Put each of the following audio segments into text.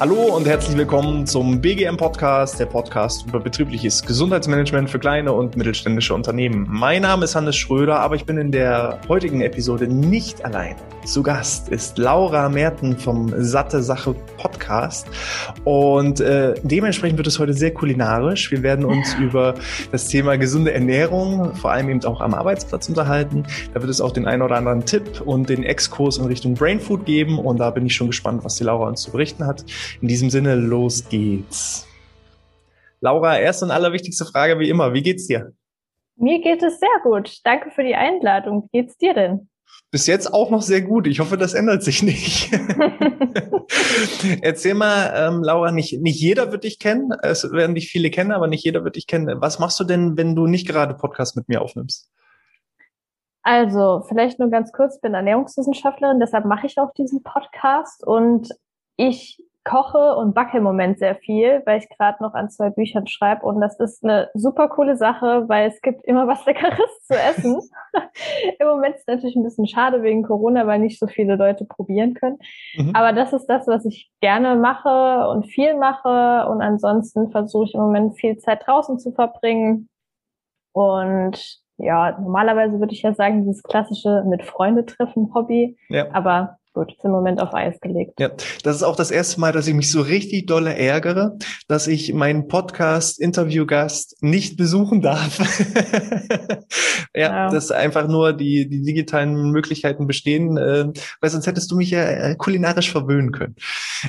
Hallo und herzlich willkommen zum BGM Podcast, der Podcast über betriebliches Gesundheitsmanagement für kleine und mittelständische Unternehmen. Mein Name ist Hannes Schröder, aber ich bin in der heutigen Episode nicht allein. Zu Gast ist Laura Merten vom Satte Sache Podcast und äh, dementsprechend wird es heute sehr kulinarisch. Wir werden uns über das Thema gesunde Ernährung, vor allem eben auch am Arbeitsplatz unterhalten. Da wird es auch den einen oder anderen Tipp und den Exkurs in Richtung Brain Food geben und da bin ich schon gespannt, was die Laura uns zu berichten hat. In diesem Sinne, los geht's. Laura, erste und allerwichtigste Frage wie immer. Wie geht's dir? Mir geht es sehr gut. Danke für die Einladung. Wie geht's dir denn? Bis jetzt auch noch sehr gut. Ich hoffe, das ändert sich nicht. Erzähl mal, ähm, Laura, nicht, nicht jeder wird dich kennen. Es werden dich viele kennen, aber nicht jeder wird dich kennen. Was machst du denn, wenn du nicht gerade Podcast mit mir aufnimmst? Also, vielleicht nur ganz kurz, ich bin Ernährungswissenschaftlerin, deshalb mache ich auch diesen Podcast und ich koche und backe im Moment sehr viel, weil ich gerade noch an zwei Büchern schreibe und das ist eine super coole Sache, weil es gibt immer was Leckeres zu essen. Im Moment ist es natürlich ein bisschen schade wegen Corona, weil nicht so viele Leute probieren können. Mhm. Aber das ist das, was ich gerne mache und viel mache und ansonsten versuche ich im Moment viel Zeit draußen zu verbringen und ja, normalerweise würde ich ja sagen, dieses klassische mit Freunde treffen Hobby. Ja. Aber gut, ist im Moment auf Eis gelegt. Ja, das ist auch das erste Mal, dass ich mich so richtig dolle ärgere, dass ich meinen Podcast-Interviewgast nicht besuchen darf. ja, ja, dass einfach nur die, die digitalen Möglichkeiten bestehen, äh, weil sonst hättest du mich ja äh, kulinarisch verwöhnen können.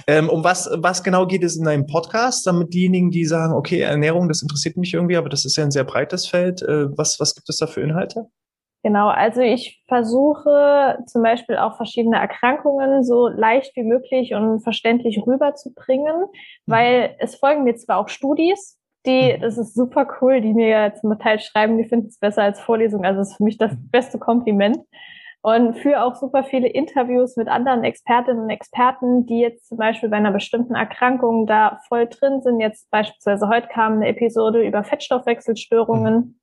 Ähm, um was, was genau geht es in deinem Podcast, damit diejenigen, die sagen, okay, Ernährung, das interessiert mich irgendwie, aber das ist ja ein sehr breites Feld, äh, was, was gibt es da für Inhalte? Genau, also ich versuche zum Beispiel auch verschiedene Erkrankungen so leicht wie möglich und verständlich rüberzubringen, mhm. weil es folgen mir zwar auch Studis, die, mhm. das ist super cool, die mir zum Teil schreiben, die finden es besser als Vorlesung, also das ist für mich das mhm. beste Kompliment. Und für auch super viele Interviews mit anderen Expertinnen und Experten, die jetzt zum Beispiel bei einer bestimmten Erkrankung da voll drin sind. Jetzt beispielsweise heute kam eine Episode über Fettstoffwechselstörungen.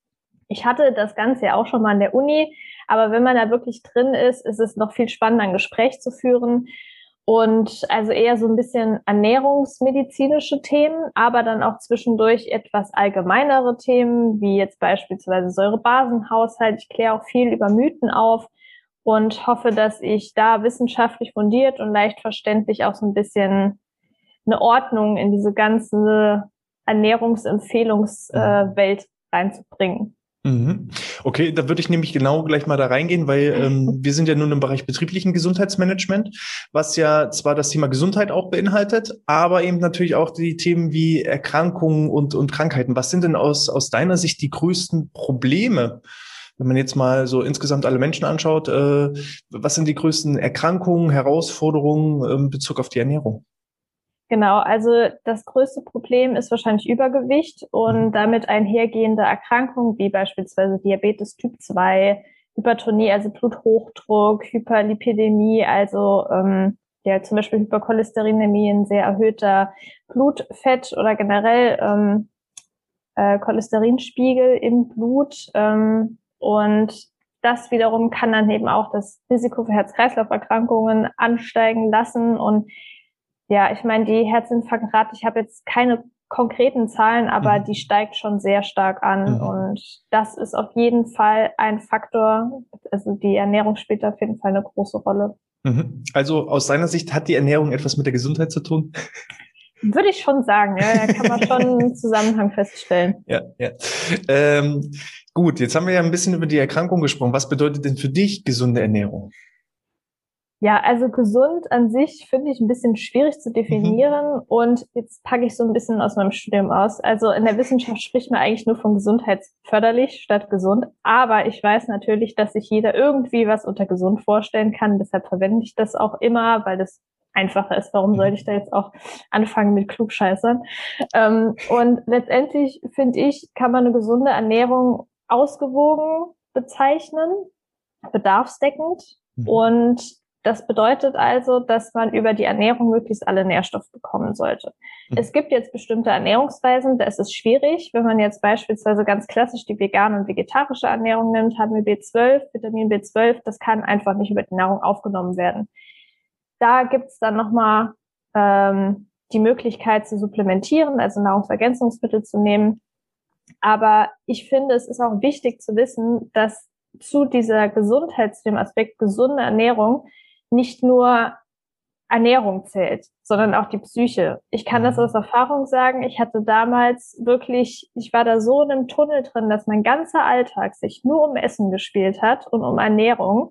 Ich hatte das Ganze ja auch schon mal an der Uni, aber wenn man da wirklich drin ist, ist es noch viel spannender, ein Gespräch zu führen. Und also eher so ein bisschen ernährungsmedizinische Themen, aber dann auch zwischendurch etwas allgemeinere Themen, wie jetzt beispielsweise Säurebasenhaushalt. Ich kläre auch viel über Mythen auf und hoffe, dass ich da wissenschaftlich fundiert und leicht verständlich auch so ein bisschen eine Ordnung in diese ganze Ernährungsempfehlungswelt äh, reinzubringen. Mhm. Okay, da würde ich nämlich genau gleich mal da reingehen, weil ähm, wir sind ja nun im Bereich betrieblichen Gesundheitsmanagement, was ja zwar das Thema Gesundheit auch beinhaltet, aber eben natürlich auch die Themen wie Erkrankungen und, und Krankheiten. Was sind denn aus, aus deiner Sicht die größten Probleme? Wenn man jetzt mal so insgesamt alle Menschen anschaut, äh, was sind die größten Erkrankungen, Herausforderungen äh, in Bezug auf die Ernährung? Genau, also das größte Problem ist wahrscheinlich Übergewicht und mhm. damit einhergehende Erkrankungen wie beispielsweise Diabetes Typ 2, Hypertonie, also Bluthochdruck, Hyperlipidemie, also ähm, ja zum Beispiel Hypercholesterinämie, ein sehr erhöhter Blutfett oder generell ähm, äh, Cholesterinspiegel im Blut ähm, und das wiederum kann dann eben auch das Risiko für Herz-Kreislauf-Erkrankungen ansteigen lassen und ja, ich meine, die Herzinfarktrate, ich habe jetzt keine konkreten Zahlen, aber mhm. die steigt schon sehr stark an. Mhm. Und das ist auf jeden Fall ein Faktor. Also die Ernährung spielt auf jeden Fall eine große Rolle. Mhm. Also aus deiner Sicht hat die Ernährung etwas mit der Gesundheit zu tun? Würde ich schon sagen, ja, da kann man schon einen Zusammenhang feststellen. Ja, ja. Ähm, gut, jetzt haben wir ja ein bisschen über die Erkrankung gesprochen. Was bedeutet denn für dich gesunde Ernährung? Ja, also gesund an sich finde ich ein bisschen schwierig zu definieren mhm. und jetzt packe ich so ein bisschen aus meinem Studium aus. Also in der Wissenschaft spricht man eigentlich nur von gesundheitsförderlich statt gesund, aber ich weiß natürlich, dass sich jeder irgendwie was unter gesund vorstellen kann, deshalb verwende ich das auch immer, weil das einfacher ist. Warum sollte ich da jetzt auch anfangen mit Klugscheißern? Ähm, und letztendlich finde ich, kann man eine gesunde Ernährung ausgewogen bezeichnen, bedarfsdeckend mhm. und Das bedeutet also, dass man über die Ernährung möglichst alle Nährstoffe bekommen sollte. Mhm. Es gibt jetzt bestimmte Ernährungsweisen, da ist es schwierig. Wenn man jetzt beispielsweise ganz klassisch die vegane und vegetarische Ernährung nimmt, haben wir B12, Vitamin B12, das kann einfach nicht über die Nahrung aufgenommen werden. Da gibt's dann nochmal ähm, die Möglichkeit zu supplementieren, also Nahrungsergänzungsmittel zu nehmen. Aber ich finde, es ist auch wichtig zu wissen, dass zu dieser Gesundheit, zu dem Aspekt gesunde Ernährung nicht nur Ernährung zählt, sondern auch die Psyche. Ich kann das mhm. aus Erfahrung sagen. Ich hatte damals wirklich, ich war da so in einem Tunnel drin, dass mein ganzer Alltag sich nur um Essen gespielt hat und um Ernährung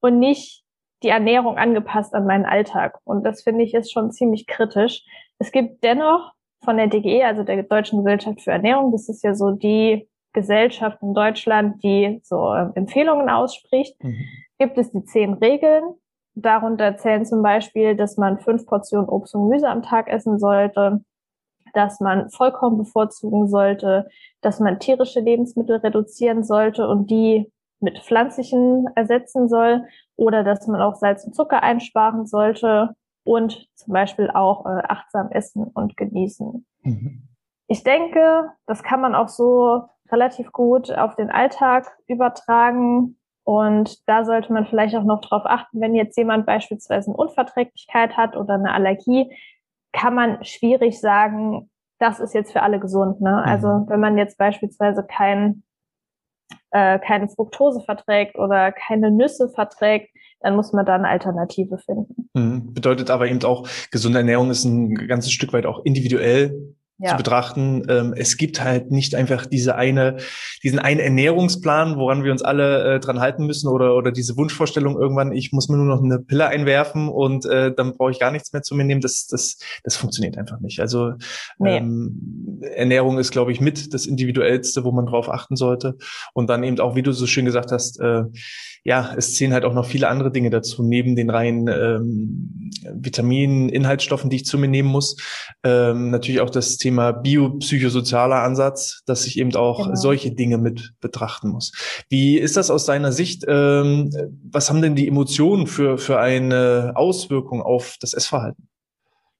und nicht die Ernährung angepasst an meinen Alltag. Und das finde ich ist schon ziemlich kritisch. Es gibt dennoch von der DGE, also der Deutschen Gesellschaft für Ernährung, das ist ja so die Gesellschaft in Deutschland, die so Empfehlungen ausspricht, mhm. gibt es die zehn Regeln, Darunter zählen zum Beispiel, dass man fünf Portionen Obst und Gemüse am Tag essen sollte, dass man Vollkorn bevorzugen sollte, dass man tierische Lebensmittel reduzieren sollte und die mit pflanzlichen ersetzen soll oder dass man auch Salz und Zucker einsparen sollte und zum Beispiel auch äh, achtsam essen und genießen. Mhm. Ich denke, das kann man auch so relativ gut auf den Alltag übertragen. Und da sollte man vielleicht auch noch darauf achten, wenn jetzt jemand beispielsweise eine Unverträglichkeit hat oder eine Allergie, kann man schwierig sagen, das ist jetzt für alle gesund. Ne? Mhm. Also wenn man jetzt beispielsweise kein, äh, keine Fructose verträgt oder keine Nüsse verträgt, dann muss man da eine Alternative finden. Mhm. Bedeutet aber eben auch, gesunde Ernährung ist ein ganzes Stück weit auch individuell ja. zu betrachten. Ähm, es gibt halt nicht einfach diese eine, diesen einen Ernährungsplan, woran wir uns alle äh, dran halten müssen oder oder diese Wunschvorstellung irgendwann, ich muss mir nur noch eine Pille einwerfen und äh, dann brauche ich gar nichts mehr zu mir nehmen. Das das das funktioniert einfach nicht. Also nee. ähm, Ernährung ist, glaube ich, mit das individuellste, wo man drauf achten sollte. Und dann eben auch, wie du so schön gesagt hast. Äh, ja, es zählen halt auch noch viele andere Dinge dazu, neben den reinen ähm, Vitaminen, Inhaltsstoffen, die ich zu mir nehmen muss. Ähm, natürlich auch das Thema biopsychosozialer Ansatz, dass ich eben auch genau. solche Dinge mit betrachten muss. Wie ist das aus deiner Sicht? Ähm, was haben denn die Emotionen für, für eine Auswirkung auf das Essverhalten?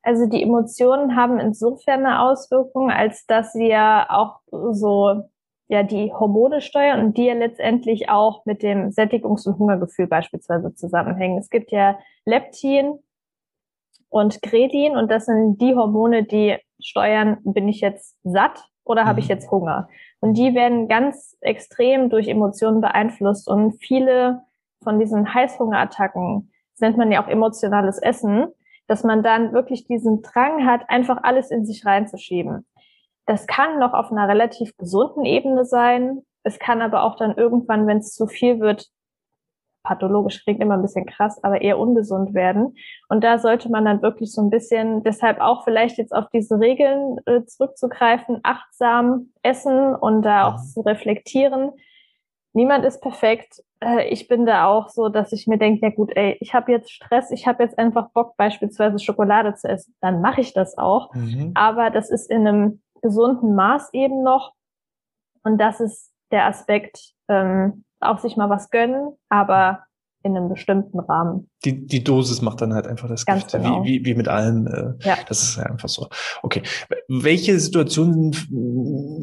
Also die Emotionen haben insofern eine Auswirkung, als dass sie ja auch so ja die Hormone steuern und die ja letztendlich auch mit dem Sättigungs- und Hungergefühl beispielsweise zusammenhängen. Es gibt ja Leptin und Grelin und das sind die Hormone, die steuern, bin ich jetzt satt oder habe ich mhm. jetzt Hunger? Und die werden ganz extrem durch Emotionen beeinflusst und viele von diesen Heißhungerattacken nennt man ja auch emotionales Essen, dass man dann wirklich diesen Drang hat, einfach alles in sich reinzuschieben. Das kann noch auf einer relativ gesunden Ebene sein. Es kann aber auch dann irgendwann, wenn es zu viel wird, pathologisch klingt immer ein bisschen krass, aber eher ungesund werden. Und da sollte man dann wirklich so ein bisschen, deshalb auch vielleicht jetzt auf diese Regeln äh, zurückzugreifen, achtsam essen und da auch mhm. zu reflektieren. Niemand ist perfekt. Äh, ich bin da auch so, dass ich mir denke, ja gut, ey, ich habe jetzt Stress, ich habe jetzt einfach Bock, beispielsweise Schokolade zu essen. Dann mache ich das auch. Mhm. Aber das ist in einem gesunden Maß eben noch. Und das ist der Aspekt, ähm, auch sich mal was gönnen, aber in einem bestimmten Rahmen. Die, die Dosis macht dann halt einfach das Ganz Gift, genau. wie, wie, wie mit allen. Äh, ja. Das ist ja einfach so. Okay. Welche Situationen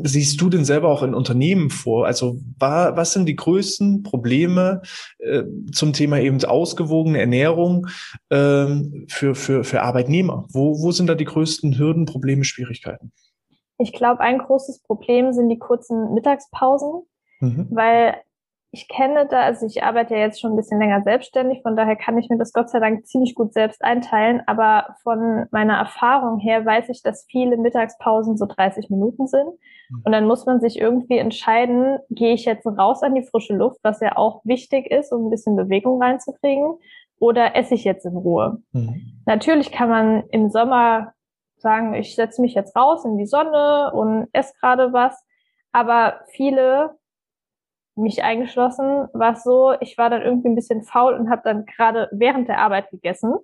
siehst du denn selber auch in Unternehmen vor? Also war, was sind die größten Probleme äh, zum Thema eben ausgewogene Ernährung äh, für, für, für Arbeitnehmer? Wo, wo sind da die größten Hürden, Probleme, Schwierigkeiten? Ich glaube, ein großes Problem sind die kurzen Mittagspausen, mhm. weil ich kenne da, also ich arbeite ja jetzt schon ein bisschen länger selbstständig, von daher kann ich mir das Gott sei Dank ziemlich gut selbst einteilen, aber von meiner Erfahrung her weiß ich, dass viele Mittagspausen so 30 Minuten sind mhm. und dann muss man sich irgendwie entscheiden, gehe ich jetzt raus an die frische Luft, was ja auch wichtig ist, um ein bisschen Bewegung reinzukriegen, oder esse ich jetzt in Ruhe? Mhm. Natürlich kann man im Sommer sagen, ich setze mich jetzt raus in die Sonne und esse gerade was. Aber viele, mich eingeschlossen, war es so, ich war dann irgendwie ein bisschen faul und habe dann gerade während der Arbeit gegessen.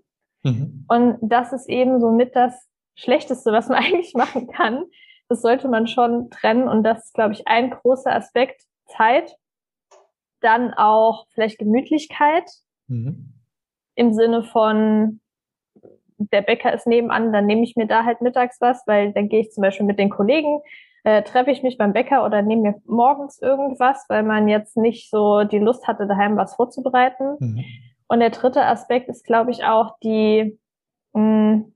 Mhm. Und das ist eben so mit das Schlechteste, was man eigentlich machen kann. Das sollte man schon trennen. Und das ist, glaube ich, ein großer Aspekt. Zeit. Dann auch vielleicht Gemütlichkeit. Mhm im Sinne von, der Bäcker ist nebenan, dann nehme ich mir da halt mittags was, weil dann gehe ich zum Beispiel mit den Kollegen, äh, treffe ich mich beim Bäcker oder nehme mir morgens irgendwas, weil man jetzt nicht so die Lust hatte, daheim was vorzubereiten. Mhm. Und der dritte Aspekt ist, glaube ich, auch die mh, hm,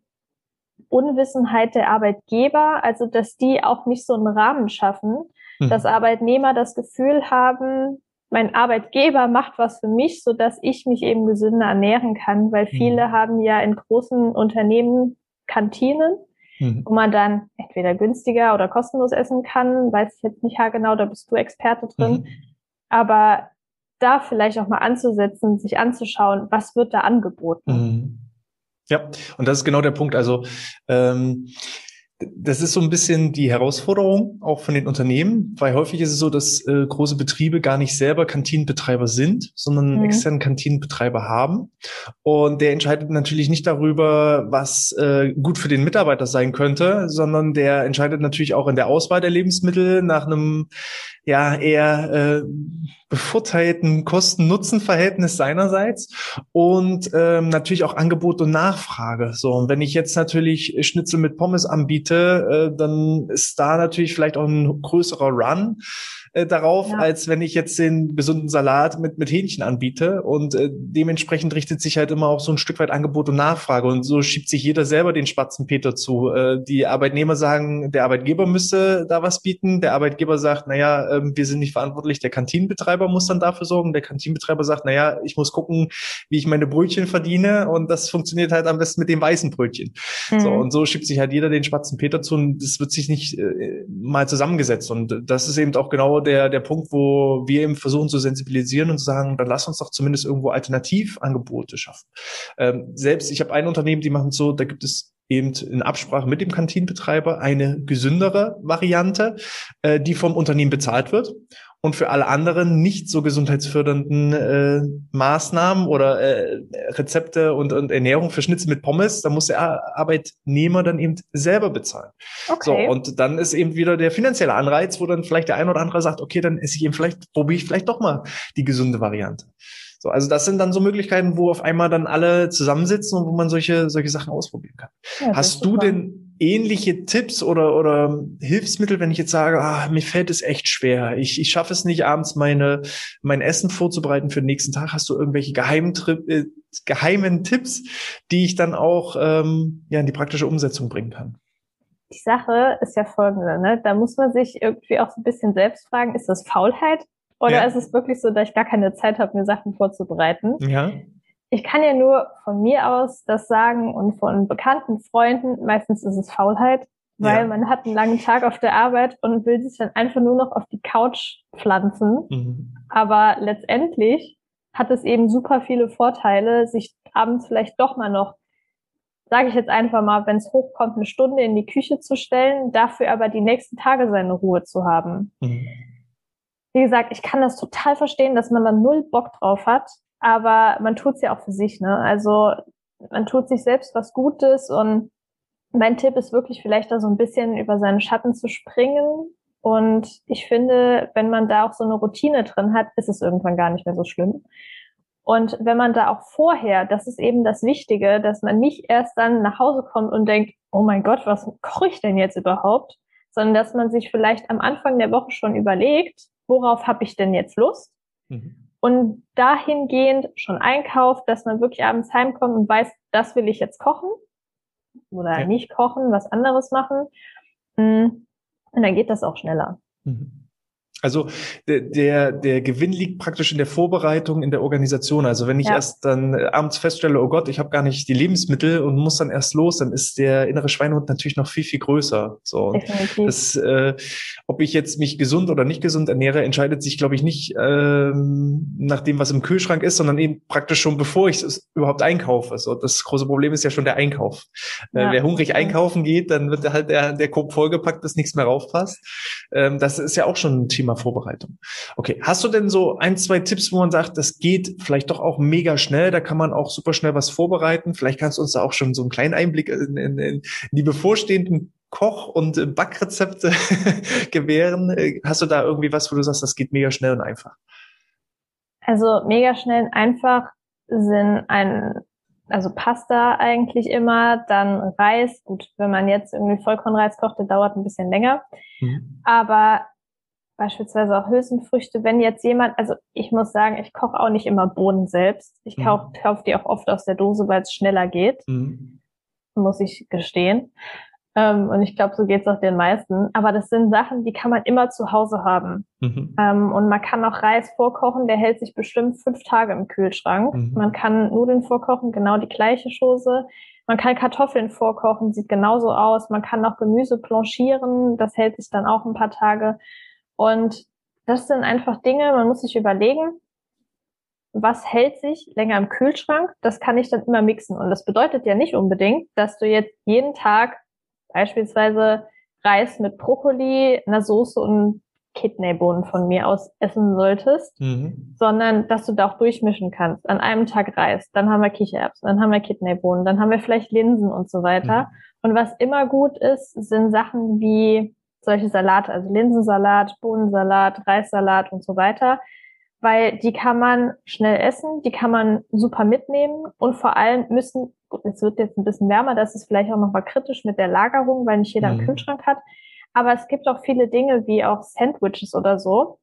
Unwissenheit der Arbeitgeber, also dass die auch nicht so einen Rahmen schaffen, mhm. dass Arbeitnehmer das Gefühl haben, mein Arbeitgeber macht was für mich, so dass ich mich eben gesünder ernähren kann, weil mhm. viele mhm. haben ja in großen Unternehmen Kantinen, mhm. wo man dann entweder günstiger oder kostenlos essen kann, weiß ich jetzt nicht genau, da bist du Experte drin, mhm. aber da vielleicht auch mal anzusetzen, sich anzuschauen, was wird da angeboten. Mhm. Ja, und das ist genau der Punkt. Also ähm, das ist so ein bisschen die Herausforderung auch von den Unternehmen, weil häufig ist es so, dass äh, große Betriebe gar nicht selber Kantinenbetreiber sind, sondern mhm. externen Kantinenbetreiber haben. Und der entscheidet natürlich nicht darüber, was äh, gut für den Mitarbeiter sein könnte, sondern der entscheidet natürlich auch in der Auswahl der Lebensmittel nach einem ja eher äh, bevorteilten Kosten-Nutzen-Verhältnis seinerseits und ähm, natürlich auch Angebot und Nachfrage. So, und wenn ich jetzt natürlich Schnitzel mit Pommes anbiete, äh, dann ist da natürlich vielleicht auch ein größerer Run äh, darauf, ja. als wenn ich jetzt den gesunden Salat mit, mit Hähnchen anbiete. Und äh, dementsprechend richtet sich halt immer auch so ein Stück weit Angebot und Nachfrage. Und so schiebt sich jeder selber den Spatzenpeter zu. Äh, die Arbeitnehmer sagen, der Arbeitgeber müsste da was bieten. Der Arbeitgeber sagt, naja, äh, wir sind nicht verantwortlich, der Kantinenbetreiber muss dann dafür sorgen. Der Kantinenbetreiber sagt, naja, ich muss gucken, wie ich meine Brötchen verdiene. Und das funktioniert halt am besten mit dem weißen Brötchen. Mhm. So, und so schiebt sich halt jeder den Spatzenpeter und das wird sich nicht äh, mal zusammengesetzt. Und das ist eben auch genau der, der Punkt, wo wir eben versuchen zu sensibilisieren und zu sagen, dann lass uns doch zumindest irgendwo Alternativangebote schaffen. Ähm, selbst, ich habe ein Unternehmen, die machen so, da gibt es eben in Absprache mit dem Kantinenbetreiber eine gesündere Variante, äh, die vom Unternehmen bezahlt wird und für alle anderen nicht so gesundheitsfördernden äh, Maßnahmen oder äh, Rezepte und, und Ernährung für Schnitzel mit Pommes, da muss der Arbeitnehmer dann eben selber bezahlen. Okay. So, und dann ist eben wieder der finanzielle Anreiz, wo dann vielleicht der ein oder andere sagt, okay, dann esse ich eben vielleicht, probiere ich vielleicht doch mal die gesunde Variante. So, also das sind dann so Möglichkeiten, wo auf einmal dann alle zusammensitzen und wo man solche, solche Sachen ausprobieren kann. Ja, Hast du denn ähnliche Tipps oder, oder Hilfsmittel, wenn ich jetzt sage, ah, mir fällt es echt schwer. Ich, ich schaffe es nicht, abends meine, mein Essen vorzubereiten für den nächsten Tag. Hast du irgendwelche geheimen, äh, geheimen Tipps, die ich dann auch ähm, ja, in die praktische Umsetzung bringen kann? Die Sache ist ja folgende, ne? Da muss man sich irgendwie auch so ein bisschen selbst fragen, ist das Faulheit oder ja. ist es wirklich so, dass ich gar keine Zeit habe, mir Sachen vorzubereiten? Ja. Ich kann ja nur von mir aus das sagen und von bekannten Freunden, meistens ist es Faulheit, weil ja. man hat einen langen Tag auf der Arbeit und will sich dann einfach nur noch auf die Couch pflanzen. Mhm. Aber letztendlich hat es eben super viele Vorteile, sich abends vielleicht doch mal noch, sage ich jetzt einfach mal, wenn es hochkommt, eine Stunde in die Küche zu stellen, dafür aber die nächsten Tage seine Ruhe zu haben. Mhm wie gesagt, ich kann das total verstehen, dass man da null Bock drauf hat, aber man tut es ja auch für sich, ne? Also man tut sich selbst was Gutes und mein Tipp ist wirklich vielleicht da so ein bisschen über seinen Schatten zu springen. Und ich finde, wenn man da auch so eine Routine drin hat, ist es irgendwann gar nicht mehr so schlimm. Und wenn man da auch vorher, das ist eben das Wichtige, dass man nicht erst dann nach Hause kommt und denkt, oh mein Gott, was koche ich denn jetzt überhaupt? Sondern dass man sich vielleicht am Anfang der Woche schon überlegt, worauf habe ich denn jetzt Lust? Mhm. Und dahingehend schon einkauft, dass man wirklich abends heimkommt und weiß, das will ich jetzt kochen oder ja. nicht kochen, was anderes machen. Mm. Und dann geht das auch schneller. Mhm. Also der, der Gewinn liegt praktisch in der Vorbereitung, in der Organisation. Also wenn ich ja. erst dann äh, abends feststelle, oh Gott, ich habe gar nicht die Lebensmittel und muss dann erst los, dann ist der innere Schweinehund natürlich noch viel, viel größer. So, Definitiv. das, äh, ob ich jetzt mich gesund oder nicht gesund ernähre, entscheidet sich, glaube ich, nicht ähm, nach dem, was im Kühlschrank ist, sondern eben praktisch schon bevor ich es überhaupt einkaufe. Also das große Problem ist ja schon der Einkauf. Äh, ja. Äh, wer hungrig einkaufen geht, dann wird halt der, der Korb vollgepackt, bis nichts mehr raufpasst. Ähm, das ist ja auch schon ein Thema Thema Vorbereitung. Okay, hast du denn so ein, zwei Tipps, wo man sagt, das geht vielleicht doch auch mega schnell, da kann man auch super schnell was vorbereiten? Vielleicht kannst du uns da auch schon so einen kleinen Einblick in, in, in die bevorstehenden Koch- und Backrezepte gewähren. Hast du da irgendwie was, wo du sagst, das geht mega schnell und einfach? Also mega schnell und einfach sind ein also Pasta eigentlich immer, dann Reis. Gut, wenn man jetzt irgendwie Vollkornreis kocht, der dauert ein bisschen länger. Mhm. Aber beispielsweise auch Hülsenfrüchte, wenn jetzt jemand, also ich muss sagen, ich koche auch nicht immer Bohnen selbst. Ich mhm. kaufe kauf die auch oft aus der Dose, weil es schneller geht. Mhm. Muss ich gestehen. Ähm, und ich glaube, so geht es auch den meisten. Aber das sind Sachen, die kann man immer zu Hause haben. Mhm. Ähm, und man kann auch Reis vorkochen, der hält sich bestimmt fünf Tage im Kühlschrank. Mhm. Man kann Nudeln vorkochen, genau die gleiche Chose. Man kann Kartoffeln vorkochen, sieht genauso aus. Man kann auch Gemüse planchieren, das hält sich dann auch ein paar Tage. Und das sind einfach Dinge, man muss sich überlegen, was hält sich länger im Kühlschrank? Das kann ich dann immer mixen. Und das bedeutet ja nicht unbedingt, dass du jetzt jeden Tag beispielsweise Reis mit Brokkoli, einer Soße und Kidneybohnen von mir aus essen solltest, mhm. sondern dass du da auch durchmischen kannst. An einem Tag Reis, dann haben wir Kichererbsen, dann haben wir Kidneybohnen, dann haben wir vielleicht Linsen und so weiter. Mhm. Und was immer gut ist, sind Sachen wie solche Salate, also Linsensalat, Bohnensalat, Reissalat und so weiter, weil die kann man schnell essen, die kann man super mitnehmen und vor allem müssen es wird jetzt ein bisschen wärmer, das ist vielleicht auch nochmal kritisch mit der Lagerung, weil nicht jeder mhm. einen Kühlschrank hat. Aber es gibt auch viele Dinge wie auch Sandwiches oder so,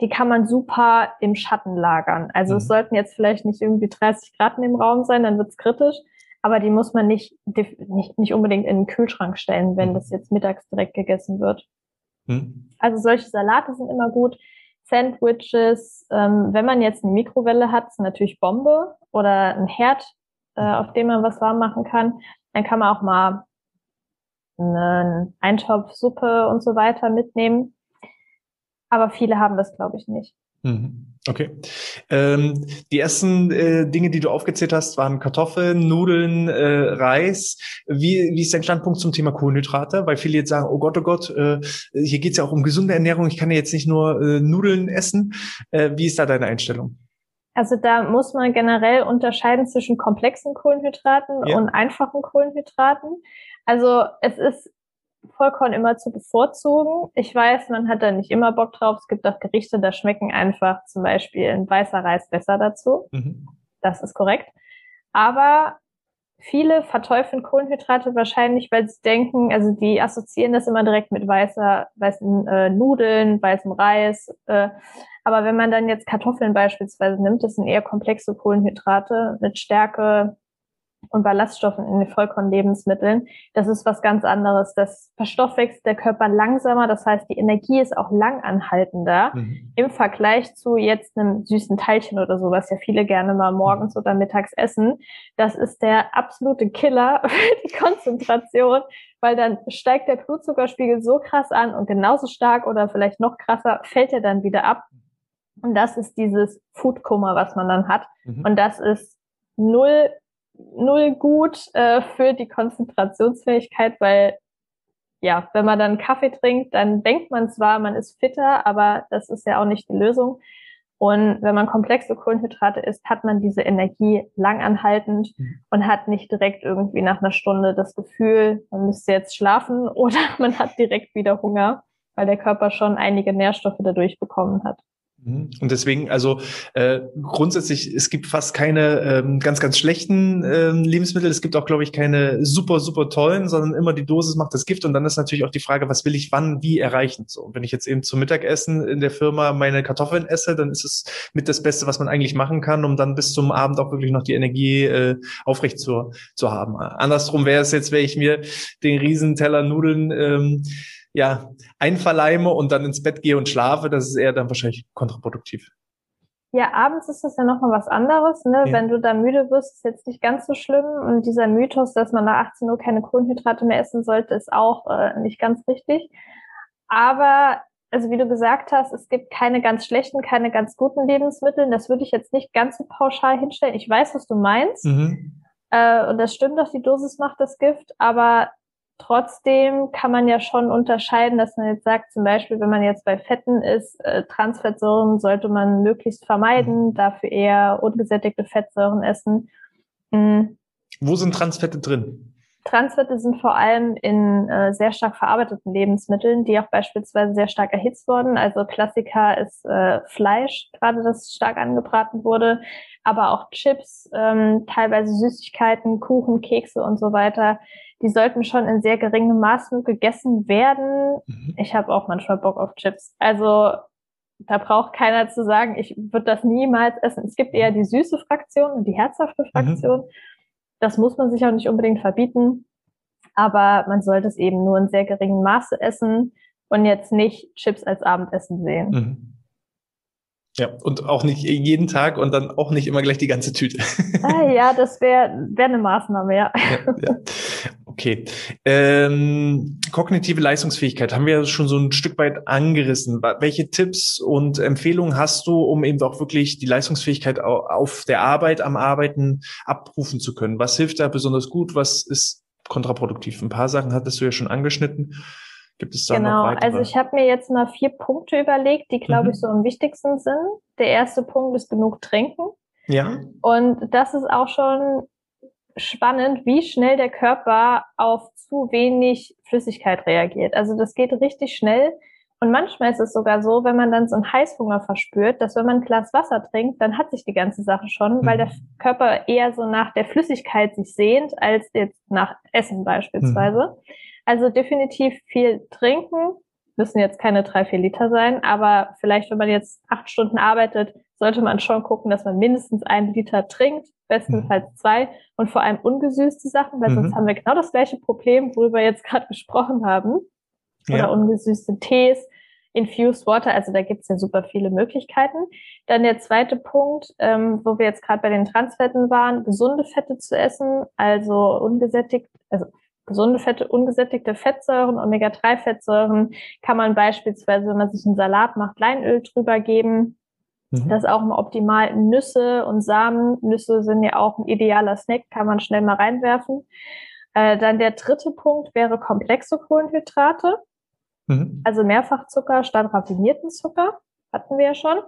die kann man super im Schatten lagern. Also mhm. es sollten jetzt vielleicht nicht irgendwie 30 Grad in dem Raum sein, dann wird's kritisch. Aber die muss man nicht, nicht, nicht unbedingt in den Kühlschrank stellen, wenn mhm. das jetzt mittags direkt gegessen wird. Mhm. Also solche Salate sind immer gut. Sandwiches, ähm, wenn man jetzt eine Mikrowelle hat, ist natürlich Bombe oder ein Herd äh, auf dem man was warm machen kann. Dann kann man auch mal einen Eintopf Suppe und so weiter mitnehmen. Aber viele haben das, glaube ich, nicht. Mhm. Okay. Ähm, die ersten äh, Dinge, die du aufgezählt hast, waren Kartoffeln, Nudeln, äh, Reis. Wie, wie ist dein Standpunkt zum Thema Kohlenhydrate? Weil viele jetzt sagen, oh Gott, oh Gott, äh, hier geht's ja auch um gesunde Ernährung. Ich kann ja jetzt nicht nur äh, Nudeln essen. Äh, wie ist da deine Einstellung? Also da muss man generell unterscheiden zwischen komplexen Kohlenhydraten ja. und einfachen Kohlenhydraten. Also es ist Vollkorn immer zu bevorzugen. Ich weiß, man hat da nicht immer Bock drauf. Es gibt auch Gerichte, da schmecken einfach zum Beispiel ein weißer Reis besser dazu. Mhm. Das ist korrekt. Aber viele verteufeln Kohlenhydrate wahrscheinlich, weil sie denken, also die assoziieren das immer direkt mit weißer, weißen äh, Nudeln, weißem Reis. Äh, aber wenn man dann jetzt Kartoffeln beispielsweise nimmt, das sind eher komplexe Kohlenhydrate mit Stärke und Ballaststoffen in den Vollkornlebensmitteln. Das ist was ganz anderes. Das verstoffwechselt der Körper langsamer. Das heißt, die Energie ist auch langanhaltender mhm. im Vergleich zu jetzt einem süßen Teilchen oder so, was ja viele gerne mal morgens oder mittags essen. Das ist der absolute Killer für die Konzentration, weil dann steigt der Blutzuckerspiegel so krass an und genauso stark oder vielleicht noch krasser fällt er dann wieder ab. Und das ist dieses Foodkummer, was man dann hat. Mhm. Und das ist null, null gut äh, für die Konzentrationsfähigkeit, weil ja, wenn man dann Kaffee trinkt, dann denkt man zwar, man ist fitter, aber das ist ja auch nicht die Lösung. Und wenn man komplexe Kohlenhydrate isst, hat man diese Energie langanhaltend mhm. und hat nicht direkt irgendwie nach einer Stunde das Gefühl, man müsste jetzt schlafen oder man hat direkt wieder Hunger, weil der Körper schon einige Nährstoffe dadurch bekommen hat. Mhm. Und deswegen, also äh, grundsätzlich, es gibt fast keine ähm, ganz, ganz schlechten ähm, Lebensmittel. Es gibt auch, glaube ich, keine super, super tollen, sondern immer die Dosis macht das Gift. Und dann ist natürlich auch die Frage, was will ich wann, wie erreichen? So, wenn ich jetzt eben zum Mittagessen in der Firma meine Kartoffeln esse, dann ist es mit das Beste, was man eigentlich machen kann, um dann bis zum Abend auch wirklich noch die Energie äh, aufrecht zu, zu haben. Andersrum wäre es jetzt, wenn ich mir den riesen Teller Nudeln ähm, ja, einverleime und dann ins Bett gehe und schlafe, das ist eher dann wahrscheinlich kontraproduktiv. Ja, abends ist das ja nochmal was anderes, ne? Ja. Wenn du da müde wirst, ist jetzt nicht ganz so schlimm. Und dieser Mythos, dass man nach 18 Uhr keine Kohlenhydrate mehr essen sollte, ist auch äh, nicht ganz richtig. Aber, also wie du gesagt hast, es gibt keine ganz schlechten, keine ganz guten Lebensmittel. Das würde ich jetzt nicht ganz so pauschal hinstellen. Ich weiß, was du meinst. Mhm. Äh, und das stimmt doch, die Dosis macht das Gift. Aber Trotzdem kann man ja schon unterscheiden, dass man jetzt sagt, zum Beispiel, wenn man jetzt bei Fetten ist, äh, Transfettsäuren sollte man möglichst vermeiden, mhm. dafür eher ungesättigte Fettsäuren essen. Mhm. Wo sind Transfette drin? Transfette sind vor allem in äh, sehr stark verarbeiteten Lebensmitteln, die auch beispielsweise sehr stark erhitzt wurden. Also Klassiker ist äh, Fleisch, gerade das stark angebraten wurde, aber auch Chips, ähm, teilweise Süßigkeiten, Kuchen, Kekse und so weiter. Die sollten schon in sehr geringem Maße gegessen werden. Mhm. Ich habe auch manchmal Bock auf Chips. Also da braucht keiner zu sagen, ich würde das niemals essen. Es gibt eher die süße Fraktion und die herzhafte mhm. Fraktion. Mhm. Das muss man sich auch nicht unbedingt verbieten, aber man sollte es eben nur in sehr geringem Maße essen und jetzt nicht Chips als Abendessen sehen. Mhm. Ja, und auch nicht jeden Tag und dann auch nicht immer gleich die ganze Tüte. Ah, ja, das wäre wär eine Maßnahme, ja. ja, ja. Okay. Ähm, kognitive Leistungsfähigkeit haben wir schon so ein Stück weit angerissen. Welche Tipps und Empfehlungen hast du, um eben auch wirklich die Leistungsfähigkeit auf der Arbeit, am Arbeiten abrufen zu können? Was hilft da besonders gut? Was ist kontraproduktiv? Ein paar Sachen hattest du ja schon angeschnitten. Gibt es da genau, noch weitere? also ich habe mir jetzt mal vier Punkte überlegt, die, glaube mhm. ich, so am wichtigsten sind. Der erste Punkt ist genug trinken. Ja. Und das ist auch schon spannend, wie schnell der Körper auf zu wenig Flüssigkeit reagiert. Also das geht richtig schnell. Und manchmal ist es sogar so, wenn man dann so einen Heißhunger verspürt, dass wenn man ein Glas Wasser trinkt, dann hat sich die ganze Sache schon, mhm. weil der Körper eher so nach der Flüssigkeit sich sehnt, als jetzt nach Essen beispielsweise. Mhm. Also definitiv viel trinken. Müssen jetzt keine drei, vier Liter sein, aber vielleicht, wenn man jetzt acht Stunden arbeitet, sollte man schon gucken, dass man mindestens einen Liter trinkt, bestenfalls mhm. zwei und vor allem ungesüßte Sachen, weil mhm. sonst haben wir genau das gleiche Problem, worüber wir jetzt gerade gesprochen haben. Oder ja. ungesüßte Tees, Infused Water, also da gibt's ja super viele Möglichkeiten. Dann der zweite Punkt, ähm, wo wir jetzt gerade bei den Transfetten waren, gesunde Fette zu essen, also ungesättigt, also gesunde Fette, ungesättigte Fettsäuren, Omega-3-Fettsäuren kann man beispielsweise, wenn man sich einen Salat macht, Leinöl drüber geben. Mhm. Das auch mal optimal Nüsse und Samen. Nüsse sind ja auch ein idealer Snack, kann man schnell mal reinwerfen. Äh, dann der dritte Punkt wäre komplexe Kohlenhydrate. Mhm. Also Mehrfachzucker statt raffinierten Zucker. Hatten wir ja schon.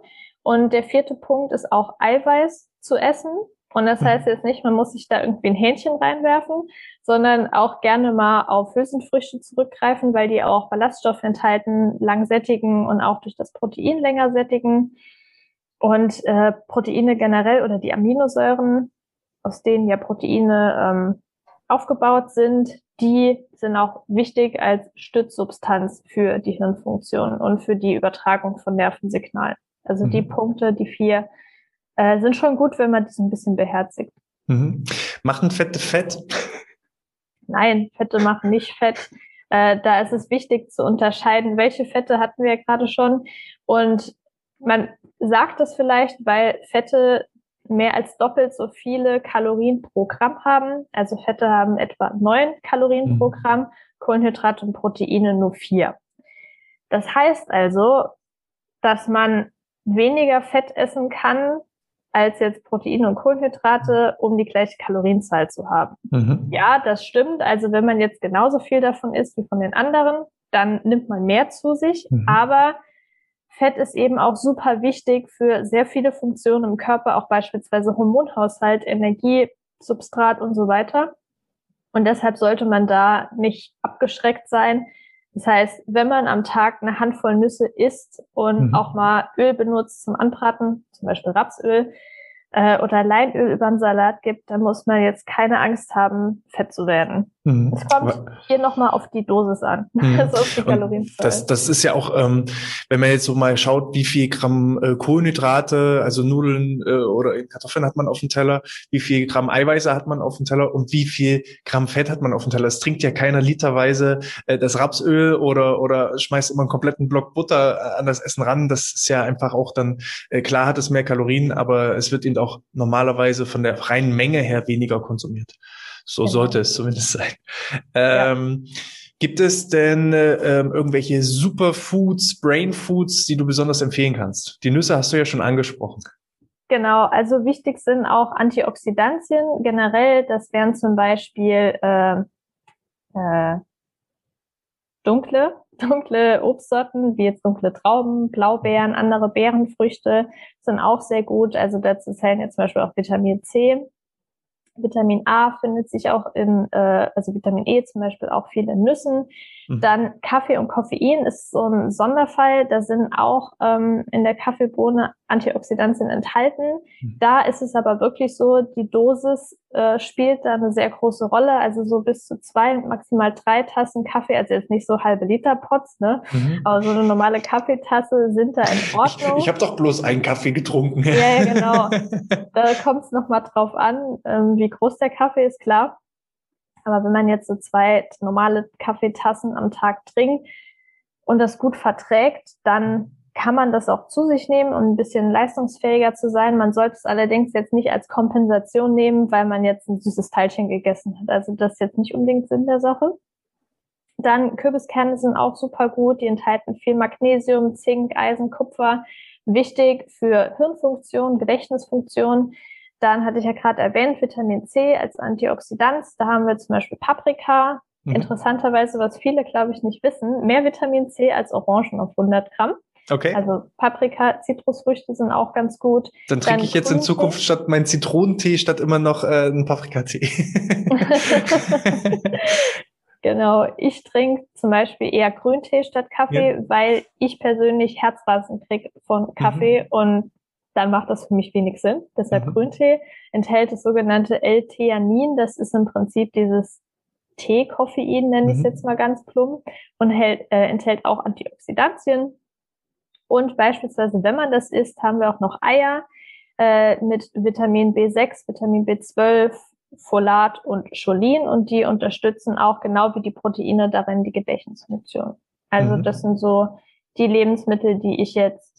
Und der vierte Punkt ist auch Eiweiß zu essen. Und das heißt mhm. jetzt nicht, man muss sich da irgendwie ein Hähnchen reinwerfen, sondern auch gerne mal auf Hülsenfrüchte zurückgreifen, weil die auch Ballaststoffe enthalten, lang sättigen und auch durch das Protein länger sättigen. Und äh, Proteine generell oder die Aminosäuren, aus denen ja Proteine ähm, aufgebaut sind, die sind auch wichtig als Stützsubstanz für die Hirnfunktion und für die Übertragung von Nervensignalen. Also mhm. die Punkte, die vier, äh, sind schon gut, wenn man das ein bisschen beherzigt. Mhm. Machen Fette Fett? Nein, Fette machen nicht Fett. Äh, da ist es wichtig zu unterscheiden, welche Fette hatten wir ja gerade schon. Und man sagt das vielleicht, weil Fette mehr als doppelt so viele Kalorien pro Gramm haben. Also Fette haben etwa neun Kalorien mhm. pro Gramm, Kohlenhydrate und Proteine nur vier. Das heißt also, dass man weniger Fett essen kann, als jetzt Proteine und Kohlenhydrate, um die gleiche Kalorienzahl zu haben. Mhm. Ja, das stimmt. Also wenn man jetzt genauso viel davon isst wie von den anderen, dann nimmt man mehr zu sich. Mhm. Aber Fett ist eben auch super wichtig für sehr viele Funktionen im Körper, auch beispielsweise Hormonhaushalt, Energie, Substrat und so weiter. Und deshalb sollte man da nicht abgeschreckt sein. Das heißt, wenn man am Tag eine Handvoll Nüsse isst und mhm. auch mal Öl benutzt zum Anbraten, zum Beispiel Rapsöl, äh, oder Leinöl über den Salat gibt, dann muss man jetzt keine Angst haben, fett zu werden. Mhm. Es kommt hier nochmal auf die Dosis an, mhm. also auf die. Das, das ist ja auch, ähm, wenn man jetzt so mal schaut, wie viel Gramm äh, Kohlenhydrate, also Nudeln äh, oder Kartoffeln hat man auf dem Teller, wie viel Gramm Eiweiße hat man auf dem Teller und wie viel Gramm Fett hat man auf dem Teller. Es trinkt ja keiner literweise äh, das Rapsöl oder, oder schmeißt immer einen kompletten Block Butter an das Essen ran. Das ist ja einfach auch dann, äh, klar hat es mehr Kalorien, aber es wird eben auch normalerweise von der reinen Menge her weniger konsumiert. So genau. sollte es zumindest sein. Ähm, ja. Gibt es denn äh, irgendwelche Superfoods, Brainfoods, die du besonders empfehlen kannst? Die Nüsse hast du ja schon angesprochen. Genau, also wichtig sind auch Antioxidantien generell. Das wären zum Beispiel äh, äh, dunkle dunkle Obstsorten, wie jetzt dunkle Trauben, Blaubeeren, andere Beerenfrüchte sind auch sehr gut. Also dazu zählen jetzt zum Beispiel auch Vitamin C. Vitamin A findet sich auch in, äh, also Vitamin E zum Beispiel auch viel in Nüssen. Mhm. Dann Kaffee und Koffein ist so ein Sonderfall. Da sind auch ähm, in der Kaffeebohne Antioxidantien enthalten. Mhm. Da ist es aber wirklich so, die Dosis äh, spielt da eine sehr große Rolle. Also so bis zu zwei, maximal drei Tassen Kaffee, also jetzt nicht so halbe Liter Pots, ne? Mhm. Aber so eine normale Kaffeetasse sind da in Ordnung. Ich, ich habe doch bloß einen Kaffee getrunken. Ja, ja genau. da kommt es nochmal drauf an, ähm, wie groß der Kaffee ist, klar. Aber wenn man jetzt so zwei normale Kaffeetassen am Tag trinkt und das gut verträgt, dann kann man das auch zu sich nehmen, um ein bisschen leistungsfähiger zu sein. Man sollte es allerdings jetzt nicht als Kompensation nehmen, weil man jetzt ein süßes Teilchen gegessen hat. Also das ist jetzt nicht unbedingt Sinn der Sache. Dann Kürbiskerne sind auch super gut. Die enthalten viel Magnesium, Zink, Eisen, Kupfer. Wichtig für Hirnfunktion, Gedächtnisfunktion. Dann hatte ich ja gerade erwähnt, Vitamin C als Antioxidant. Da haben wir zum Beispiel Paprika. Mhm. Interessanterweise, was viele, glaube ich, nicht wissen, mehr Vitamin C als Orangen auf 100 Gramm. Okay. Also Paprika, Zitrusfrüchte sind auch ganz gut. Dann trinke ich jetzt in Zukunft statt meinen Zitronentee statt immer noch äh, einen Paprikatee. genau. Ich trinke zum Beispiel eher Grüntee statt Kaffee, ja. weil ich persönlich Herzrasen kriege von Kaffee mhm. und dann macht das für mich wenig Sinn. Deshalb mhm. Grüntee enthält das sogenannte L-Theanin. Das ist im Prinzip dieses Teekoffein, nenne ich es mhm. jetzt mal ganz plump, und hält, äh, enthält auch Antioxidantien. Und beispielsweise, wenn man das isst, haben wir auch noch Eier äh, mit Vitamin B6, Vitamin B12, Folat und Cholin und die unterstützen auch genau wie die Proteine darin die Gedächtnisfunktion. Also mhm. das sind so die Lebensmittel, die ich jetzt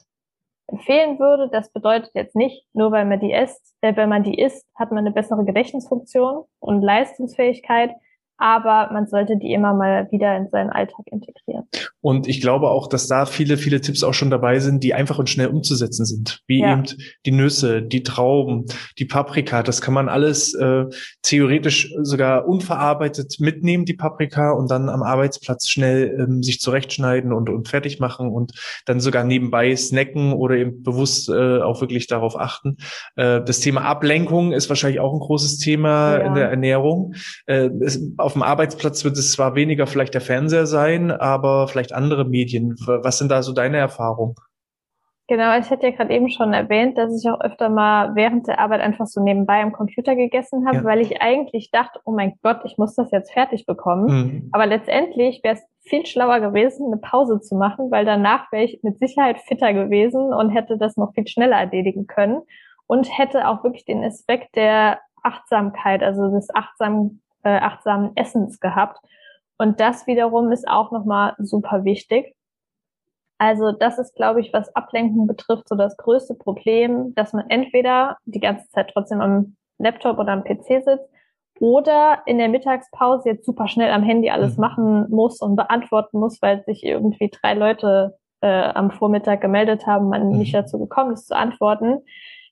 empfehlen würde. Das bedeutet jetzt nicht, nur weil man die isst, äh, wenn man die isst, hat man eine bessere Gedächtnisfunktion und Leistungsfähigkeit aber man sollte die immer mal wieder in seinen Alltag integrieren. Und ich glaube auch, dass da viele, viele Tipps auch schon dabei sind, die einfach und schnell umzusetzen sind. Wie ja. eben die Nüsse, die Trauben, die Paprika. Das kann man alles äh, theoretisch sogar unverarbeitet mitnehmen, die Paprika, und dann am Arbeitsplatz schnell ähm, sich zurechtschneiden und, und fertig machen und dann sogar nebenbei snacken oder eben bewusst äh, auch wirklich darauf achten. Äh, das Thema Ablenkung ist wahrscheinlich auch ein großes Thema ja. in der Ernährung. Äh, es, auf dem Arbeitsplatz wird es zwar weniger vielleicht der Fernseher sein, aber vielleicht andere Medien. Was sind da so deine Erfahrungen? Genau, ich hatte ja gerade eben schon erwähnt, dass ich auch öfter mal während der Arbeit einfach so nebenbei am Computer gegessen habe, ja. weil ich eigentlich dachte, oh mein Gott, ich muss das jetzt fertig bekommen. Mhm. Aber letztendlich wäre es viel schlauer gewesen, eine Pause zu machen, weil danach wäre ich mit Sicherheit fitter gewesen und hätte das noch viel schneller erledigen können und hätte auch wirklich den Aspekt der Achtsamkeit, also des achtsamen äh, achtsamen Essens gehabt. Und das wiederum ist auch nochmal super wichtig. Also das ist, glaube ich, was Ablenken betrifft, so das größte Problem, dass man entweder die ganze Zeit trotzdem am Laptop oder am PC sitzt oder in der Mittagspause jetzt super schnell am Handy alles mhm. machen muss und beantworten muss, weil sich irgendwie drei Leute äh, am Vormittag gemeldet haben, man mhm. nicht dazu gekommen ist zu antworten.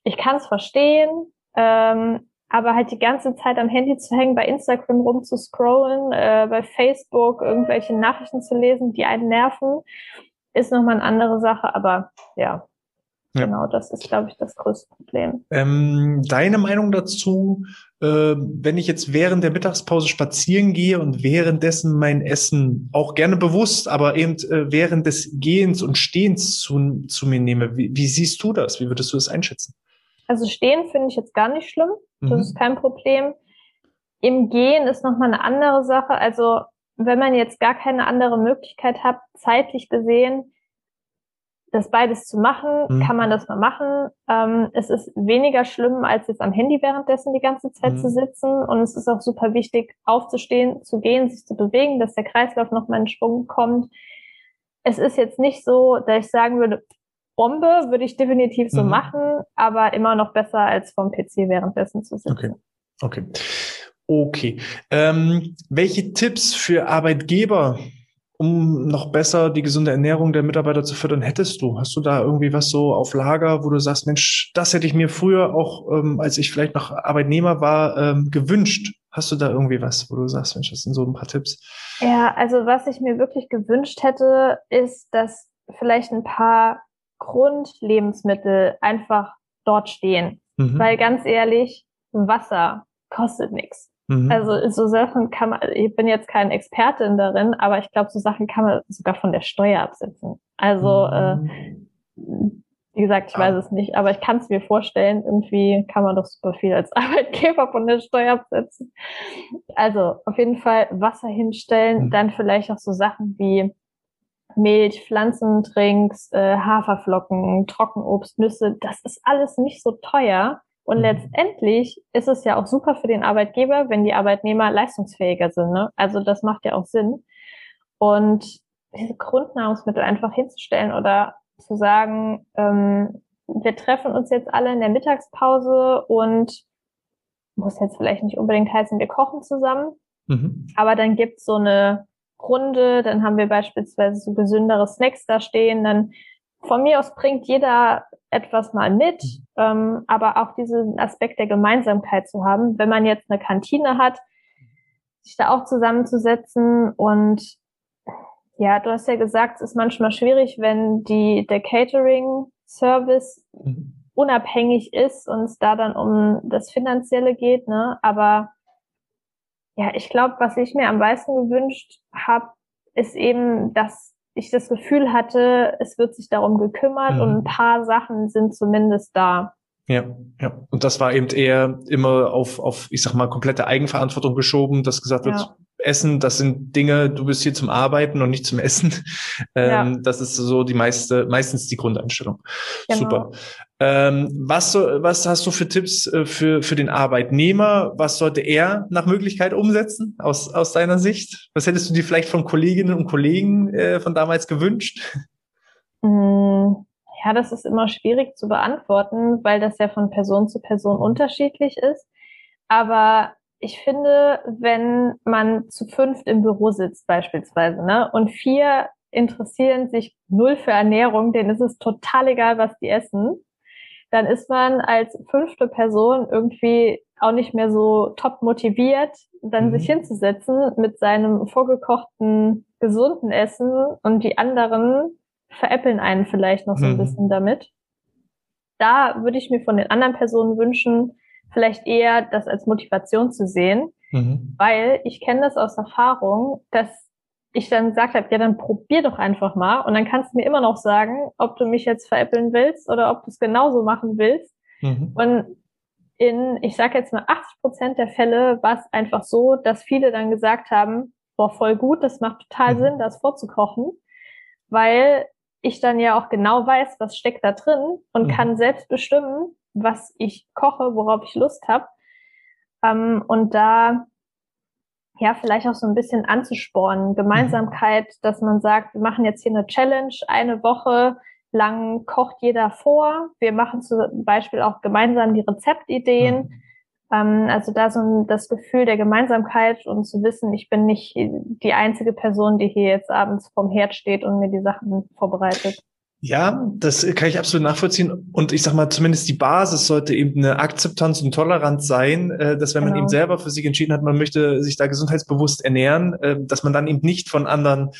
Ich kann es verstehen. Ähm, aber halt die ganze Zeit am Handy zu hängen, bei Instagram rumzuscrollen, äh, bei Facebook irgendwelche Nachrichten zu lesen, die einen nerven, ist nochmal eine andere Sache. Aber ja, ja. genau, das ist, glaube ich, das größte Problem. Ähm, deine Meinung dazu, äh, wenn ich jetzt während der Mittagspause spazieren gehe und währenddessen mein Essen auch gerne bewusst, aber eben äh, während des Gehens und Stehens zu, zu mir nehme, wie, wie siehst du das? Wie würdest du das einschätzen? Also stehen finde ich jetzt gar nicht schlimm. Das mhm. ist kein Problem. Im Gehen ist nochmal eine andere Sache. Also wenn man jetzt gar keine andere Möglichkeit hat, zeitlich gesehen, das beides zu machen, mhm. kann man das mal machen. Ähm, es ist weniger schlimm, als jetzt am Handy währenddessen die ganze Zeit mhm. zu sitzen. Und es ist auch super wichtig, aufzustehen, zu gehen, sich zu bewegen, dass der Kreislauf nochmal in Schwung kommt. Es ist jetzt nicht so, dass ich sagen würde, Bombe würde ich definitiv so mhm. machen, aber immer noch besser als vom PC währenddessen zu sitzen. Okay. Okay. Okay. Ähm, welche Tipps für Arbeitgeber, um noch besser die gesunde Ernährung der Mitarbeiter zu fördern, hättest du? Hast du da irgendwie was so auf Lager, wo du sagst, Mensch, das hätte ich mir früher auch, ähm, als ich vielleicht noch Arbeitnehmer war, ähm, gewünscht? Hast du da irgendwie was, wo du sagst, Mensch, das sind so ein paar Tipps? Ja, also was ich mir wirklich gewünscht hätte, ist, dass vielleicht ein paar Grundlebensmittel einfach dort stehen. Mhm. Weil ganz ehrlich, Wasser, kostet nichts. Mhm. Also so Sachen kann man, ich bin jetzt kein Expertin darin, aber ich glaube, so Sachen kann man sogar von der Steuer absetzen. Also mhm. äh, wie gesagt, ich weiß es nicht, aber ich kann es mir vorstellen, irgendwie kann man doch super viel als Arbeitgeber von der Steuer absetzen. Also auf jeden Fall Wasser hinstellen, mhm. dann vielleicht auch so Sachen wie Milch, Pflanzentrinks, äh, Haferflocken, Trockenobst, Nüsse, das ist alles nicht so teuer. Und mhm. letztendlich ist es ja auch super für den Arbeitgeber, wenn die Arbeitnehmer leistungsfähiger sind. Ne? Also das macht ja auch Sinn. Und diese Grundnahrungsmittel einfach hinzustellen oder zu sagen, ähm, wir treffen uns jetzt alle in der Mittagspause und muss jetzt vielleicht nicht unbedingt heißen, wir kochen zusammen, mhm. aber dann gibt's so eine Runde, dann haben wir beispielsweise so gesündere Snacks da stehen, dann von mir aus bringt jeder etwas mal mit, mhm. ähm, aber auch diesen Aspekt der Gemeinsamkeit zu haben, wenn man jetzt eine Kantine hat, sich da auch zusammenzusetzen und ja, du hast ja gesagt, es ist manchmal schwierig, wenn die, der Catering-Service mhm. unabhängig ist und es da dann um das Finanzielle geht, ne? Aber ja, ich glaube, was ich mir am meisten gewünscht habe, ist eben, dass ich das Gefühl hatte, es wird sich darum gekümmert mhm. und ein paar Sachen sind zumindest da. Ja, ja. Und das war eben eher immer auf, auf, ich sag mal, komplette Eigenverantwortung geschoben, dass gesagt wird, ja. Essen, das sind Dinge, du bist hier zum Arbeiten und nicht zum Essen. Ähm, ja. Das ist so die meiste, meistens die Grundeinstellung. Genau. Super. Ähm, was, so, was hast du für Tipps äh, für, für den Arbeitnehmer? Was sollte er nach Möglichkeit umsetzen aus, aus deiner Sicht? Was hättest du dir vielleicht von Kolleginnen und Kollegen äh, von damals gewünscht? Mm, ja, das ist immer schwierig zu beantworten, weil das ja von Person zu Person unterschiedlich ist. Aber ich finde, wenn man zu fünft im Büro sitzt beispielsweise, ne, und vier interessieren sich null für Ernährung, denen ist es total egal, was die essen, dann ist man als fünfte Person irgendwie auch nicht mehr so top motiviert, dann mhm. sich hinzusetzen mit seinem vorgekochten, gesunden Essen und die anderen veräppeln einen vielleicht noch so ein mhm. bisschen damit. Da würde ich mir von den anderen Personen wünschen, vielleicht eher das als Motivation zu sehen, mhm. weil ich kenne das aus Erfahrung, dass ich dann gesagt habe, ja, dann probier doch einfach mal und dann kannst du mir immer noch sagen, ob du mich jetzt veräppeln willst oder ob du es genauso machen willst. Mhm. Und in, ich sage jetzt mal, 80 Prozent der Fälle war es einfach so, dass viele dann gesagt haben, boah, voll gut, das macht total mhm. Sinn, das vorzukochen, weil ich dann ja auch genau weiß, was steckt da drin und mhm. kann selbst bestimmen, was ich koche, worauf ich Lust habe. Ähm, und da ja vielleicht auch so ein bisschen anzuspornen, Gemeinsamkeit, mhm. dass man sagt, wir machen jetzt hier eine Challenge, eine Woche lang kocht jeder vor. Wir machen zum Beispiel auch gemeinsam die Rezeptideen. Mhm. Ähm, also da so ein, das Gefühl der Gemeinsamkeit und zu wissen, ich bin nicht die einzige Person, die hier jetzt abends vorm Herd steht und mir die Sachen vorbereitet. Ja, das kann ich absolut nachvollziehen. Und ich sag mal, zumindest die Basis sollte eben eine Akzeptanz und Toleranz sein, äh, dass wenn man genau. eben selber für sich entschieden hat, man möchte sich da gesundheitsbewusst ernähren, äh, dass man dann eben nicht von anderen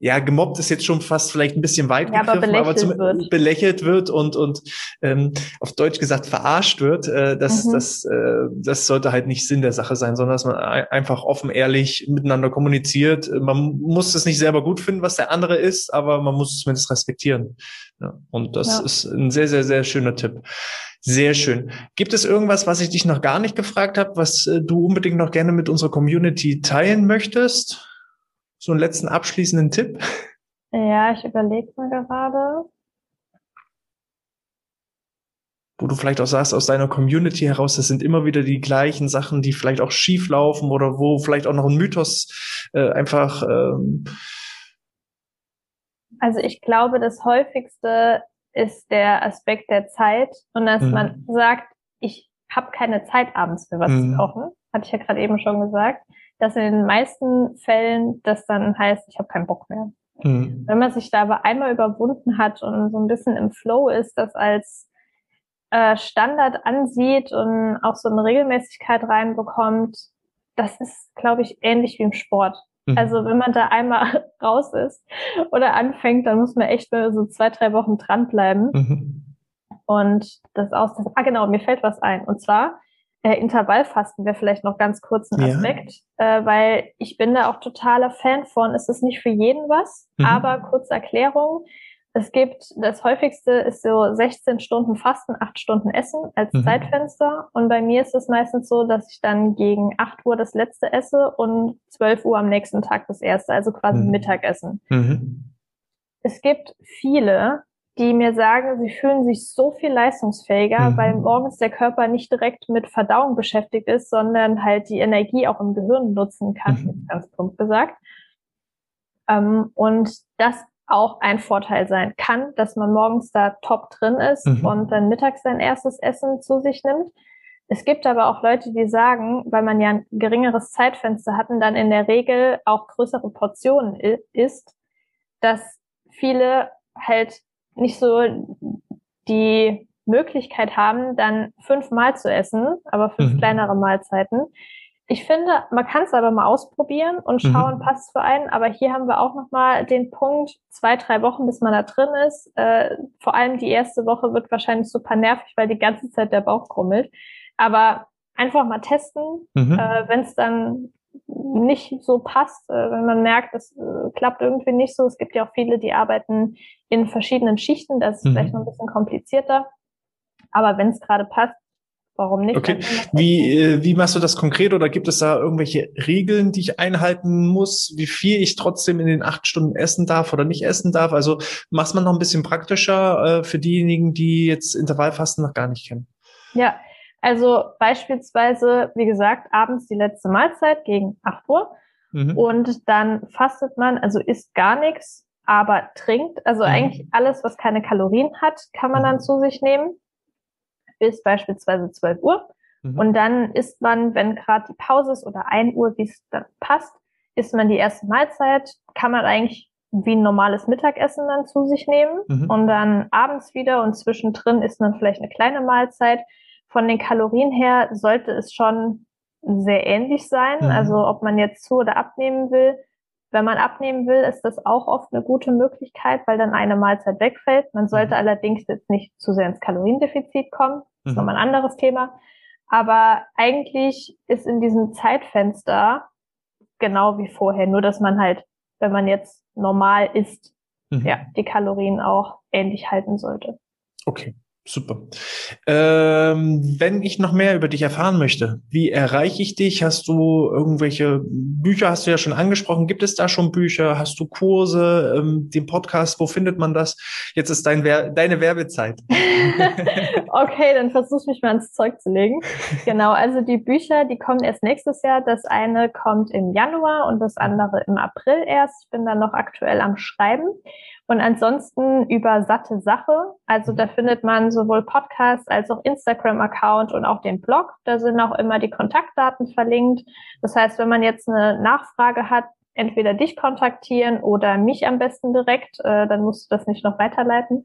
ja, gemobbt ist jetzt schon fast vielleicht ein bisschen weit ja, gegriffen, aber, aber zum, wird. belächelt wird und, und ähm, auf Deutsch gesagt verarscht wird, äh, das, mhm. das, äh, das sollte halt nicht Sinn der Sache sein, sondern dass man einfach offen, ehrlich miteinander kommuniziert. Man muss es nicht selber gut finden, was der andere ist, aber man muss es zumindest respektieren. Ja, und das ja. ist ein sehr, sehr, sehr schöner Tipp. Sehr schön. Gibt es irgendwas, was ich dich noch gar nicht gefragt habe, was äh, du unbedingt noch gerne mit unserer Community teilen möchtest? So einen letzten abschließenden Tipp? Ja, ich überlege mal gerade. Wo du vielleicht auch sagst, aus deiner Community heraus, das sind immer wieder die gleichen Sachen, die vielleicht auch schief laufen oder wo vielleicht auch noch ein Mythos äh, einfach. Ähm also ich glaube, das häufigste ist der Aspekt der Zeit und dass mhm. man sagt, ich habe keine Zeit abends für was mhm. zu kochen, hatte ich ja gerade eben schon gesagt dass in den meisten Fällen das dann heißt, ich habe keinen Bock mehr. Mhm. Wenn man sich da aber einmal überwunden hat und so ein bisschen im Flow ist, das als äh, Standard ansieht und auch so eine Regelmäßigkeit reinbekommt, das ist, glaube ich, ähnlich wie im Sport. Mhm. Also wenn man da einmal raus ist oder anfängt, dann muss man echt so zwei, drei Wochen dranbleiben. Mhm. Und das aus. Ah, genau, mir fällt was ein. Und zwar Äh, Intervallfasten wäre vielleicht noch ganz kurz ein Aspekt, ja. äh, weil ich bin da auch totaler Fan von. Es ist nicht für jeden was, mhm. aber kurze Erklärung. Es gibt, das häufigste ist so 16 Stunden Fasten, 8 Stunden Essen als mhm. Zeitfenster. Und bei mir ist es meistens so, dass ich dann gegen 8 Uhr das letzte esse und 12 Uhr am nächsten Tag das erste, also quasi mhm. Mittagessen. Mhm. Es gibt viele, die mir sagen, sie fühlen sich so viel leistungsfähiger, mhm. weil morgens der Körper nicht direkt mit Verdauung beschäftigt ist, sondern halt die Energie auch im Gehirn nutzen kann, mhm. ganz plump gesagt. Ähm, und das auch ein Vorteil sein kann, dass man morgens da top drin ist mhm. und dann mittags sein erstes Essen zu sich nimmt. Es gibt aber auch Leute, die sagen, weil man ja ein geringeres Zeitfenster hat und dann in der Regel auch größere Portionen isst, dass viele halt nicht so die Möglichkeit haben, dann fünfmal zu essen, aber fünf mhm. kleinere Mahlzeiten. Ich finde, man kann es aber mal ausprobieren und mhm. schauen, mhm. passt für einen. Aber hier haben wir auch nochmal den Punkt, zwei, drei Wochen, bis man da drin ist. Äh, vor allem die erste Woche wird wahrscheinlich super nervig, weil die ganze Zeit der Bauch krummelt. Aber einfach mal testen. Mhm. Äh, Wenn es dann nicht so passt, äh, wenn man merkt, es äh, klappt irgendwie nicht so. Es gibt ja auch viele, die arbeiten in verschiedenen Schichten, das ist mhm. vielleicht noch ein bisschen komplizierter. Aber wenn es gerade passt, warum nicht? Okay. Wie, äh, wie machst du das konkret oder gibt es da irgendwelche Regeln, die ich einhalten muss, wie viel ich trotzdem in den acht Stunden essen darf oder nicht essen darf? Also machst man noch ein bisschen praktischer äh, für diejenigen, die jetzt Intervallfasten noch gar nicht kennen. Ja, also beispielsweise, wie gesagt, abends die letzte Mahlzeit gegen 8 Uhr. Mhm. Und dann fastet man, also isst gar nichts, aber trinkt. Also mhm. eigentlich alles, was keine Kalorien hat, kann man dann mhm. zu sich nehmen. Bis beispielsweise 12 Uhr. Mhm. Und dann isst man, wenn gerade die Pause ist oder 1 Uhr, wie es dann passt, isst man die erste Mahlzeit, kann man eigentlich wie ein normales Mittagessen dann zu sich nehmen mhm. und dann abends wieder und zwischendrin isst man vielleicht eine kleine Mahlzeit von den Kalorien her sollte es schon sehr ähnlich sein. Mhm. Also ob man jetzt zu oder abnehmen will. Wenn man abnehmen will, ist das auch oft eine gute Möglichkeit, weil dann eine Mahlzeit wegfällt. Man sollte mhm. allerdings jetzt nicht zu sehr ins Kaloriendefizit kommen. Das ist mhm. nochmal ein anderes Thema. Aber eigentlich ist in diesem Zeitfenster genau wie vorher, nur dass man halt, wenn man jetzt normal isst, mhm. ja, die Kalorien auch ähnlich halten sollte. Okay. Super. Ähm, wenn ich noch mehr über dich erfahren möchte, wie erreiche ich dich? Hast du irgendwelche Bücher, hast du ja schon angesprochen, gibt es da schon Bücher? Hast du Kurse, ähm, den Podcast, wo findet man das? Jetzt ist dein Wer deine Werbezeit. okay, dann versuch mich mal ins Zeug zu legen. Genau, also die Bücher, die kommen erst nächstes Jahr. Das eine kommt im Januar und das andere im April erst. Ich bin dann noch aktuell am Schreiben. Und ansonsten über satte Sache. Also da findet man sowohl Podcast als auch Instagram-Account und auch den Blog. Da sind auch immer die Kontaktdaten verlinkt. Das heißt, wenn man jetzt eine Nachfrage hat, entweder dich kontaktieren oder mich am besten direkt, äh, dann musst du das nicht noch weiterleiten.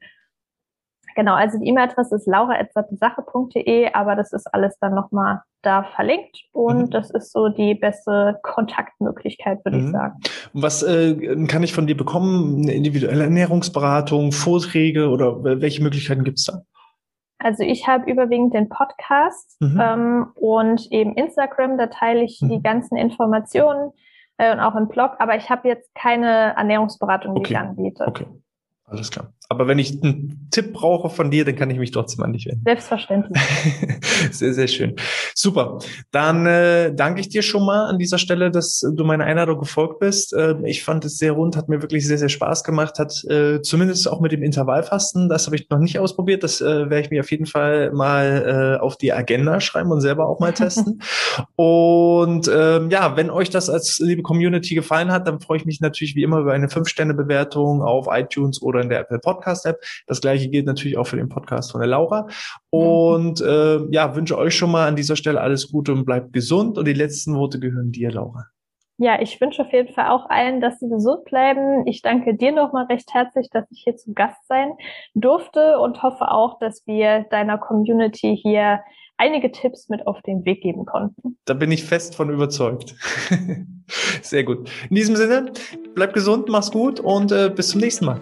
Genau, also die E-Mail-Adresse ist laura.sattesache.de, aber das ist alles dann nochmal da verlinkt und mhm. das ist so die beste Kontaktmöglichkeit, würde mhm. ich sagen. Was äh, kann ich von dir bekommen? Eine individuelle Ernährungsberatung, Vorträge oder welche Möglichkeiten gibt es da? Also ich habe überwiegend den Podcast mhm. ähm, und eben Instagram, da teile ich die mhm. ganzen Informationen äh, und auch im Blog, aber ich habe jetzt keine Ernährungsberatung, die okay. ich anbiete. Okay, alles klar. Aber wenn ich einen Tipp brauche von dir, dann kann ich mich trotzdem an dich wenden. Selbstverständlich. sehr, sehr schön. Super. Dann äh, danke ich dir schon mal an dieser Stelle, dass du meiner Einladung gefolgt bist. Äh, ich fand es sehr rund, hat mir wirklich sehr, sehr Spaß gemacht. Hat äh, zumindest auch mit dem Intervallfasten, das habe ich noch nicht ausprobiert. Das äh, werde ich mir auf jeden Fall mal äh, auf die Agenda schreiben und selber auch mal testen. und ähm, ja, wenn euch das als liebe Community gefallen hat, dann freue ich mich natürlich wie immer über eine 5-Sterne-Bewertung auf iTunes oder in der Apple Podcast. Podcast-App. Das gleiche gilt natürlich auch für den Podcast von der Laura. Und äh, ja, wünsche euch schon mal an dieser Stelle alles Gute und bleibt gesund. Und die letzten Worte gehören dir, Laura. Ja, ich wünsche auf jeden Fall auch allen, dass sie gesund bleiben. Ich danke dir nochmal recht herzlich, dass ich hier zu Gast sein durfte und hoffe auch, dass wir deiner Community hier einige Tipps mit auf den Weg geben konnten. Da bin ich fest von überzeugt. Sehr gut. In diesem Sinne, bleib gesund, mach's gut und äh, bis zum nächsten Mal.